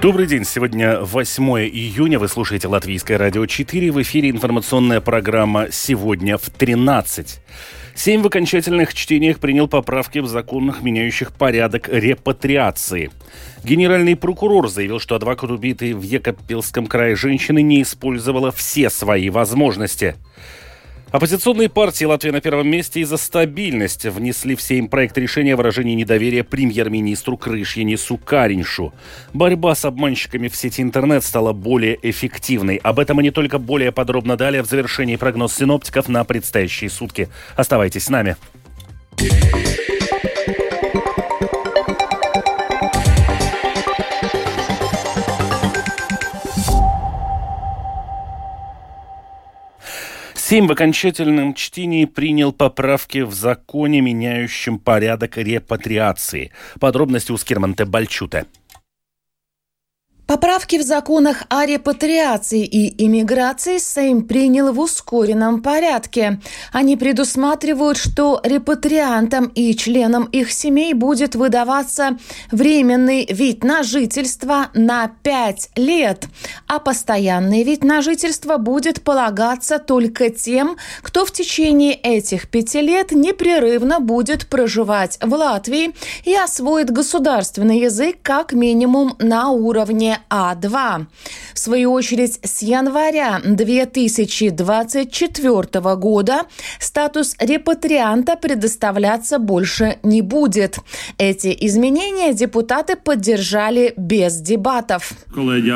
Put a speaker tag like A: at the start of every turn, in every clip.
A: Добрый день. Сегодня 8 июня. Вы слушаете Латвийское радио 4. В эфире информационная программа «Сегодня в 13». Семь в окончательных чтениях принял поправки в законах, меняющих порядок репатриации. Генеральный прокурор заявил, что адвокат убитой в Екапельском крае женщины не использовала все свои возможности. Оппозиционные партии Латвии на первом месте из-за стабильности внесли в Сейм проект решения о выражении недоверия премьер-министру Крышьяне Сукариншу. Борьба с обманщиками в сети интернет стала более эффективной. Об этом и не только более подробно далее в завершении прогноз синоптиков на предстоящие сутки. Оставайтесь с нами. Сейм в окончательном чтении принял поправки в законе, меняющем порядок репатриации. Подробности у Скирманте Бальчута.
B: Поправки в законах о репатриации и иммиграции Сейм принял в ускоренном порядке. Они предусматривают, что репатриантам и членам их семей будет выдаваться временный вид на жительство на 5 лет, а постоянный вид на жительство будет полагаться только тем, кто в течение этих пяти лет непрерывно будет проживать в Латвии и освоит государственный язык как минимум на уровне а2. В свою очередь, с января 2024 года статус репатрианта предоставляться больше не будет. Эти изменения депутаты поддержали без дебатов. Коллеги,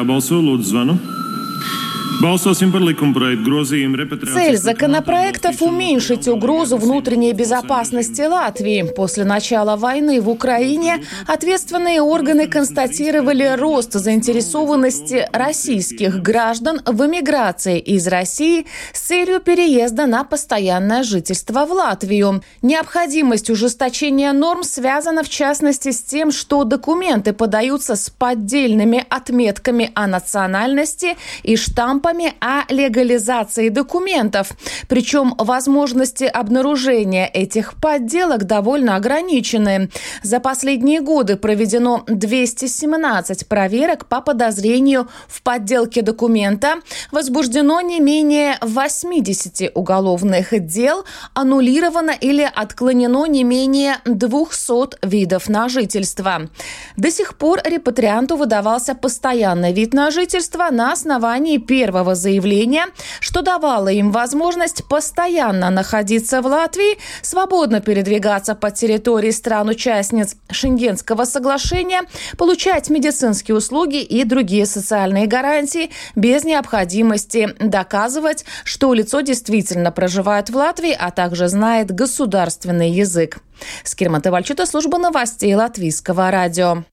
B: Цель законопроектов – уменьшить угрозу внутренней безопасности Латвии. После начала войны в Украине ответственные органы констатировали рост заинтересованности российских граждан в эмиграции из России с целью переезда на постоянное жительство в Латвию. Необходимость ужесточения норм связана в частности с тем, что документы подаются с поддельными отметками о национальности и штампами штампами о легализации документов. Причем возможности обнаружения этих подделок довольно ограничены. За последние годы проведено 217 проверок по подозрению в подделке документа. Возбуждено не менее 80 уголовных дел, аннулировано или отклонено не менее 200 видов на жительство. До сих пор репатрианту выдавался постоянный вид на жительство на основании первого первого заявления, что давало им возможность постоянно находиться в Латвии, свободно передвигаться по территории стран-участниц Шенгенского соглашения, получать медицинские услуги и другие социальные гарантии без необходимости доказывать, что лицо действительно проживает в Латвии, а также знает государственный язык. Скирмата Вальчута, служба новостей Латвийского радио.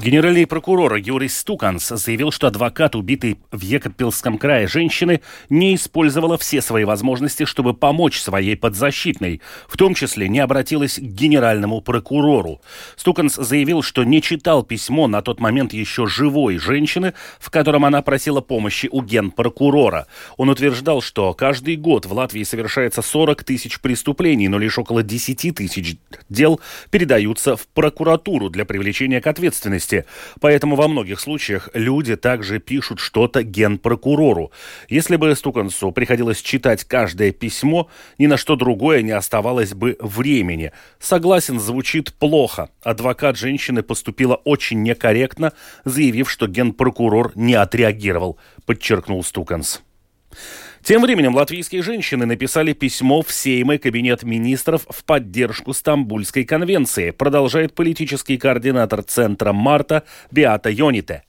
A: Генеральный прокурор Юрий Стуканс заявил, что адвокат, убитый в Екапельском крае женщины, не использовала все свои возможности, чтобы помочь своей подзащитной, в том числе не обратилась к генеральному прокурору. Стуканс заявил, что не читал письмо на тот момент еще живой женщины, в котором она просила помощи у генпрокурора. Он утверждал, что каждый год в Латвии совершается 40 тысяч преступлений, но лишь около 10 тысяч дел передаются в прокуратуру для привлечения к ответственности месте. Поэтому во многих случаях люди также пишут что-то генпрокурору. Если бы Стукансу приходилось читать каждое письмо, ни на что другое не оставалось бы времени. Согласен, звучит плохо. Адвокат женщины поступила очень некорректно, заявив, что генпрокурор не отреагировал, подчеркнул Стуканс. Тем временем латвийские женщины написали письмо в Сейм Кабинет министров в поддержку Стамбульской конвенции, продолжает политический координатор Центра Марта Биата Йоните.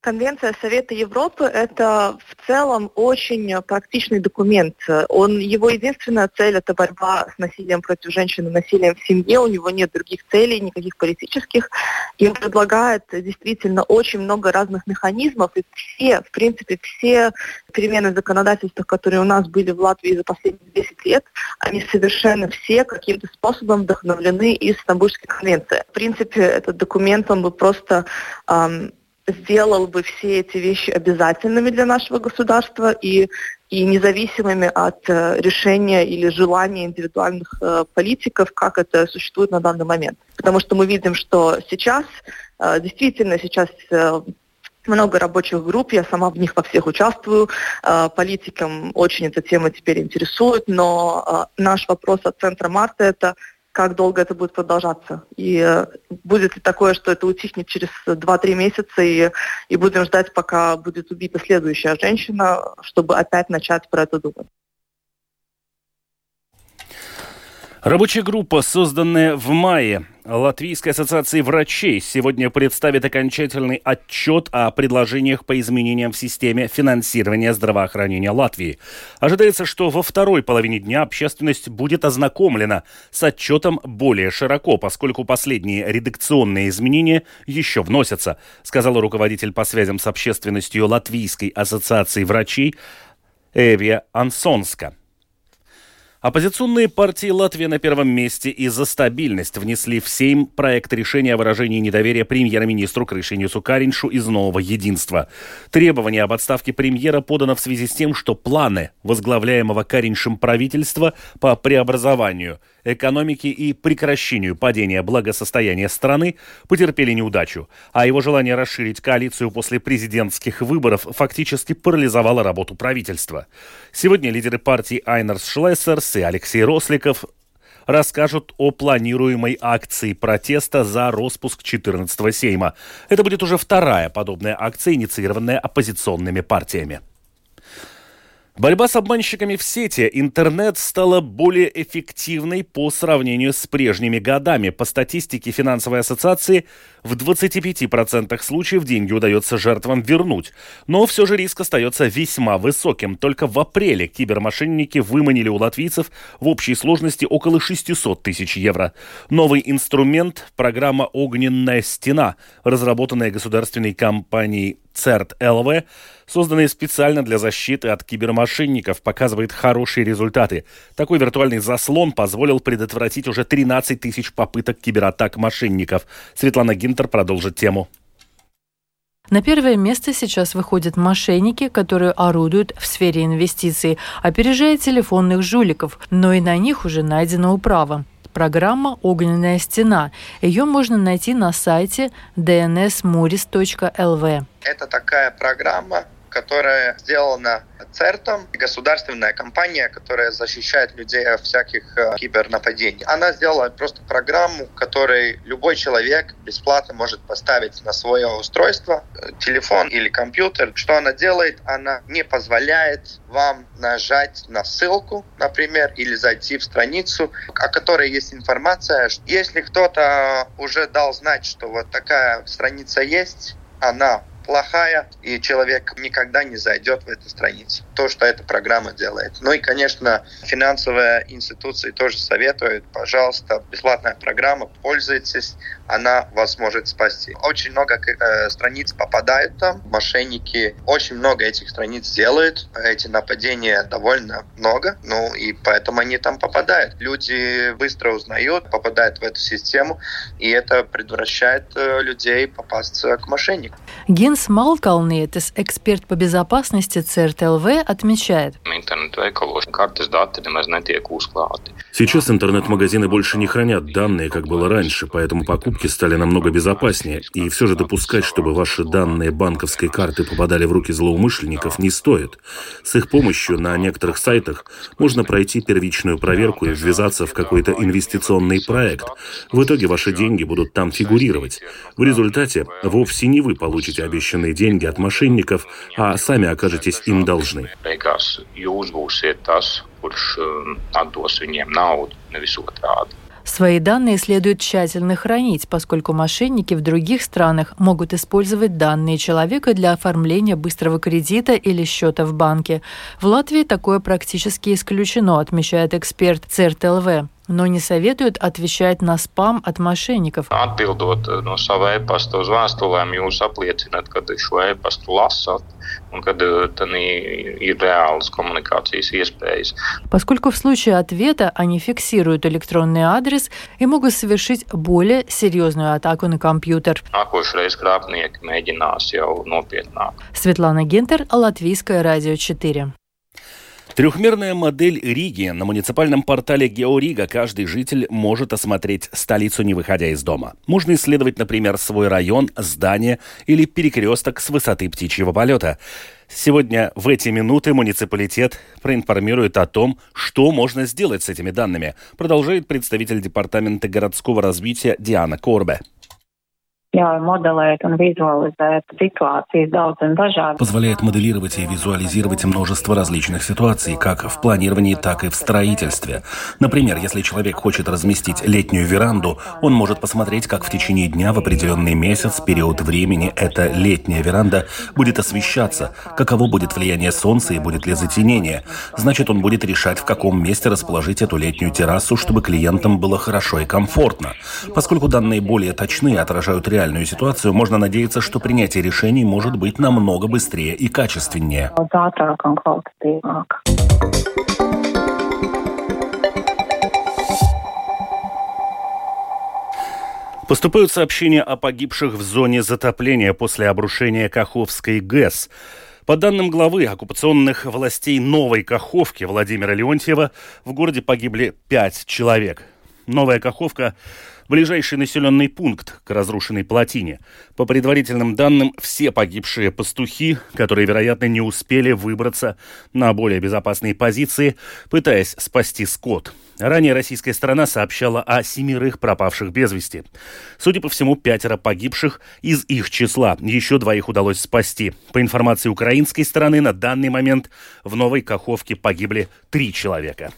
C: Конвенция Совета Европы – это в целом очень практичный документ. Он, его единственная цель – это борьба с насилием против женщин и насилием в семье. У него нет других целей, никаких политических. И он предлагает действительно очень много разных механизмов. И все, в принципе, все перемены законодательства, которые у нас были в Латвии за последние 10 лет, они совершенно все каким-то способом вдохновлены из Стамбульской конвенции. В принципе, этот документ, он бы просто эм, сделал бы все эти вещи обязательными для нашего государства и, и независимыми от э, решения или желания индивидуальных э, политиков, как это существует на данный момент. Потому что мы видим, что сейчас, э, действительно сейчас э, много рабочих групп, я сама в них во всех участвую. Э, политикам очень эта тема теперь интересует, но э, наш вопрос от Центра Марта – это как долго это будет продолжаться. И э, будет ли такое, что это утихнет через 2-3 месяца, и, и будем ждать, пока будет убита следующая женщина, чтобы опять начать про это думать.
A: Рабочая группа, созданная в мае Латвийской ассоциации врачей, сегодня представит окончательный отчет о предложениях по изменениям в системе финансирования здравоохранения Латвии. Ожидается, что во второй половине дня общественность будет ознакомлена с отчетом более широко, поскольку последние редакционные изменения еще вносятся, сказал руководитель по связям с общественностью Латвийской ассоциации врачей Эвия Ансонска. Оппозиционные партии Латвии на первом месте и за стабильность внесли в Сейм проект решения о выражении недоверия премьер-министру Крышинису Кариншу из «Нового единства». Требование об отставке премьера подано в связи с тем, что планы возглавляемого Кариншем правительства по преобразованию экономики и прекращению падения благосостояния страны потерпели неудачу, а его желание расширить коалицию после президентских выборов фактически парализовало работу правительства. Сегодня лидеры партии Айнерс Шлессерс и Алексей Росликов расскажут о планируемой акции протеста за распуск 14-го Сейма. Это будет уже вторая подобная акция, инициированная оппозиционными партиями. Борьба с обманщиками в сети интернет стала более эффективной по сравнению с прежними годами. По статистике финансовой ассоциации, в 25% случаев деньги удается жертвам вернуть. Но все же риск остается весьма высоким. Только в апреле кибермошенники выманили у латвийцев в общей сложности около 600 тысяч евро. Новый инструмент – программа «Огненная стена», разработанная государственной компанией CERT LV, созданный специально для защиты от кибермошенников, показывает хорошие результаты. Такой виртуальный заслон позволил предотвратить уже 13 тысяч попыток кибератак мошенников. Светлана Гинтер продолжит тему.
D: На первое место сейчас выходят мошенники, которые орудуют в сфере инвестиций, опережая телефонных жуликов, но и на них уже найдена управа. Программа «Огненная стена». Ее можно найти на сайте dnsmuris.lv.
E: Это такая программа, которая сделана ЦЕРТом, государственная компания, которая защищает людей от всяких э, кибернападений. Она сделала просто программу, которой любой человек бесплатно может поставить на свое устройство, э, телефон или компьютер. Что она делает? Она не позволяет вам нажать на ссылку, например, или зайти в страницу, о которой есть информация. Если кто-то уже дал знать, что вот такая страница есть, она плохая, и человек никогда не зайдет в эту страницу. То, что эта программа делает. Ну и, конечно, финансовые институции тоже советуют, пожалуйста, бесплатная программа, пользуйтесь, она вас может спасти. Очень много э, страниц попадают там, мошенники очень много этих страниц делают, эти нападения довольно много, ну и поэтому они там попадают. Люди быстро узнают, попадают в эту систему, и это предотвращает э, людей попасть к мошеннику.
D: Генс Малкалнетес, эксперт по безопасности ЦРТЛВ, отмечает.
A: Сейчас интернет-магазины больше не хранят данные, как было раньше, поэтому покупки стали намного безопаснее. И все же допускать, чтобы ваши данные банковской карты попадали в руки злоумышленников, не стоит. С их помощью на некоторых сайтах можно пройти первичную проверку и ввязаться в какой-то инвестиционный проект. В итоге ваши деньги будут там фигурировать. В результате вовсе не вы получите обещанные деньги от мошенников, а сами окажетесь им должны.
D: Свои данные следует тщательно хранить, поскольку мошенники в других странах могут использовать данные человека для оформления быстрого кредита или счета в банке. В Латвии такое практически исключено, отмечает эксперт ЦРТЛВ. Но не советуют отвечать на спам от мошенников.
F: Atbildot no sava e-pasta uz vēstulēm, jūs apliecināt, ka šo e-pastu lasat un kad ir реальные коммуникации iespējas.
D: Поскольку в случае ответа они фиксируют электронный адрес и могут совершить более серьезную атаку на компьютер. Светлана Гентер, Латвийское радио 4.
A: Трехмерная модель Риги. На муниципальном портале Георига каждый житель может осмотреть столицу, не выходя из дома. Можно исследовать, например, свой район, здание или перекресток с высоты птичьего полета. Сегодня в эти минуты муниципалитет проинформирует о том, что можно сделать с этими данными, продолжает представитель Департамента городского развития Диана Корбе
G: ļauj modelēt un vizualizēt ситуации daudz un dažādi.
A: Позволяет моделировать и визуализировать множество различных ситуаций, как в планировании, так и в строительстве. Например, если человек хочет разместить летнюю веранду, он может посмотреть, как в течение дня в определенный месяц, период времени, эта летняя веранда будет освещаться, каково будет влияние солнца и будет ли затенение. Значит, он будет решать, в каком месте расположить эту летнюю террасу, чтобы клиентам было хорошо и комфортно. Поскольку данные более точны и отражают реальность, реальную ситуацию, можно надеяться, что принятие решений может быть намного быстрее и качественнее. Поступают сообщения о погибших в зоне затопления после обрушения Каховской ГЭС. По данным главы оккупационных властей Новой Каховки Владимира Леонтьева, в городе погибли пять человек. Новая Каховка ближайший населенный пункт к разрушенной плотине. По предварительным данным, все погибшие пастухи, которые, вероятно, не успели выбраться на более безопасные позиции, пытаясь спасти скот. Ранее российская сторона сообщала о семерых пропавших без вести. Судя по всему, пятеро погибших из их числа. Еще двоих удалось спасти. По информации украинской стороны, на данный момент в Новой Каховке погибли три человека.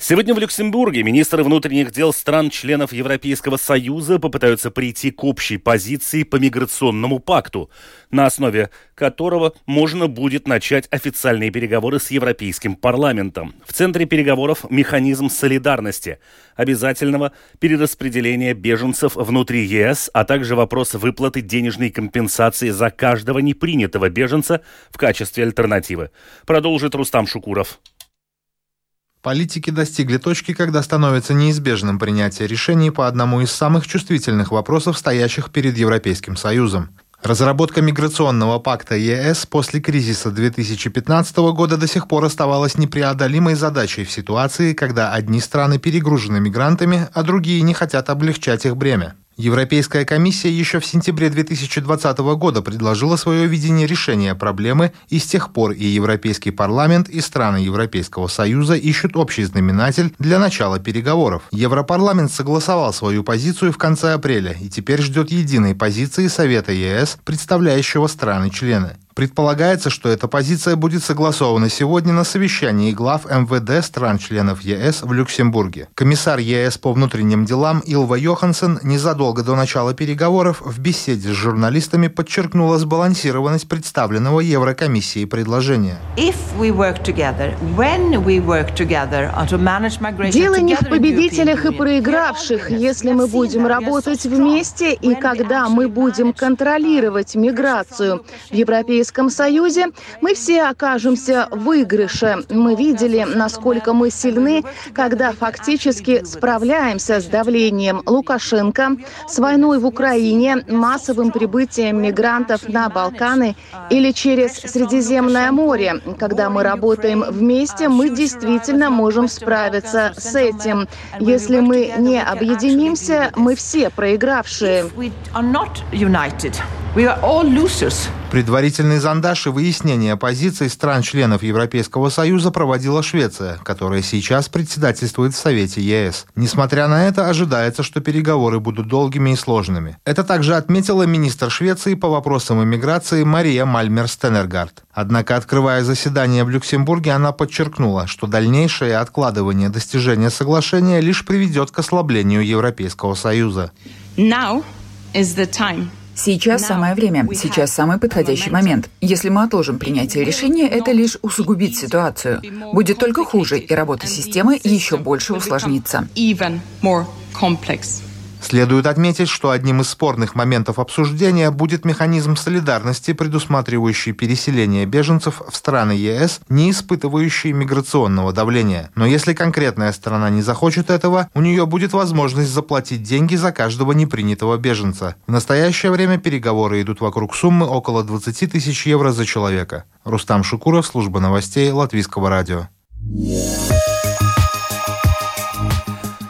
A: Сегодня в Люксембурге министры внутренних дел стран-членов Европейского Союза попытаются прийти к общей позиции по миграционному пакту, на основе которого можно будет начать официальные переговоры с Европейским парламентом. В центре переговоров механизм солидарности, обязательного перераспределения беженцев внутри ЕС, а также вопрос выплаты денежной компенсации за каждого непринятого беженца в качестве альтернативы. Продолжит Рустам Шукуров.
H: Политики достигли точки, когда становится неизбежным принятие решений по одному из самых чувствительных вопросов, стоящих перед Европейским Союзом. Разработка миграционного пакта ЕС после кризиса 2015 года до сих пор оставалась непреодолимой задачей в ситуации, когда одни страны перегружены мигрантами, а другие не хотят облегчать их бремя. Европейская комиссия еще в сентябре 2020 года предложила свое видение решения проблемы, и с тех пор и Европейский парламент, и страны Европейского Союза ищут общий знаменатель для начала переговоров. Европарламент согласовал свою позицию в конце апреля и теперь ждет единой позиции Совета ЕС, представляющего страны-члены. Предполагается, что эта позиция будет согласована сегодня на совещании глав МВД стран-членов ЕС в Люксембурге. Комиссар ЕС по внутренним делам Илва Йоханссон незадолго до начала переговоров в беседе с журналистами подчеркнула сбалансированность представленного Еврокомиссией предложения.
B: Дело не в победителях и проигравших. Если мы будем работать вместе и когда мы будем контролировать миграцию в Европейском Европейском Союзе, мы все окажемся в выигрыше. Мы видели, насколько мы сильны, когда фактически справляемся с давлением Лукашенко, с войной в Украине, массовым прибытием мигрантов на Балканы или через Средиземное море. Когда мы работаем вместе, мы действительно можем справиться с этим. Если мы не объединимся, мы все проигравшие.
H: Предварительный зондаж и выяснение позиций стран-членов Европейского Союза проводила Швеция, которая сейчас председательствует в Совете ЕС. Несмотря на это, ожидается, что переговоры будут долгими и сложными. Это также отметила министр Швеции по вопросам иммиграции Мария Мальмер-Стенергард. Однако, открывая заседание в Люксембурге, она подчеркнула, что дальнейшее откладывание достижения соглашения лишь приведет к ослаблению Европейского Союза.
B: Now is the time
I: Сейчас самое время, сейчас самый подходящий момент. Если мы отложим принятие решения, это лишь усугубит ситуацию. Будет только хуже, и работа системы еще больше усложнится.
H: Следует отметить, что одним из спорных моментов обсуждения будет механизм солидарности, предусматривающий переселение беженцев в страны ЕС, не испытывающие миграционного давления. Но если конкретная страна не захочет этого, у нее будет возможность заплатить деньги за каждого непринятого беженца. В настоящее время переговоры идут вокруг суммы около 20 тысяч евро за человека. Рустам Шукуров, служба новостей Латвийского радио.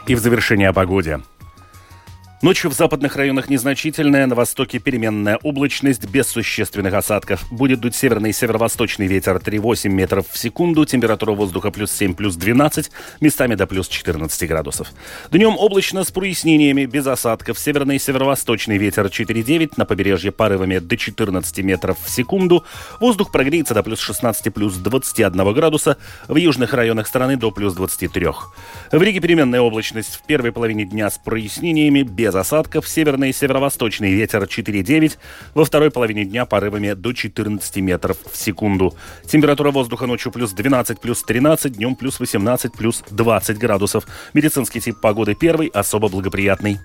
A: И в завершение о погоде. Ночью в западных районах незначительная, на востоке переменная облачность без существенных осадков. Будет дуть северный и северо-восточный ветер 3,8 метров в секунду, температура воздуха плюс 7, плюс 12, местами до плюс 14 градусов. Днем облачно с прояснениями, без осадков. Северный и северо-восточный ветер 4,9, на побережье порывами до 14 метров в секунду. Воздух прогреется до плюс 16, плюс 21 градуса, в южных районах страны до плюс 23. В Риге переменная облачность в первой половине дня с прояснениями, без без осадков, северный и северо-восточный ветер 4,9, во второй половине дня порывами до 14 метров в секунду. Температура воздуха ночью плюс 12, плюс 13, днем плюс 18, плюс 20 градусов. Медицинский тип погоды первый, особо благоприятный.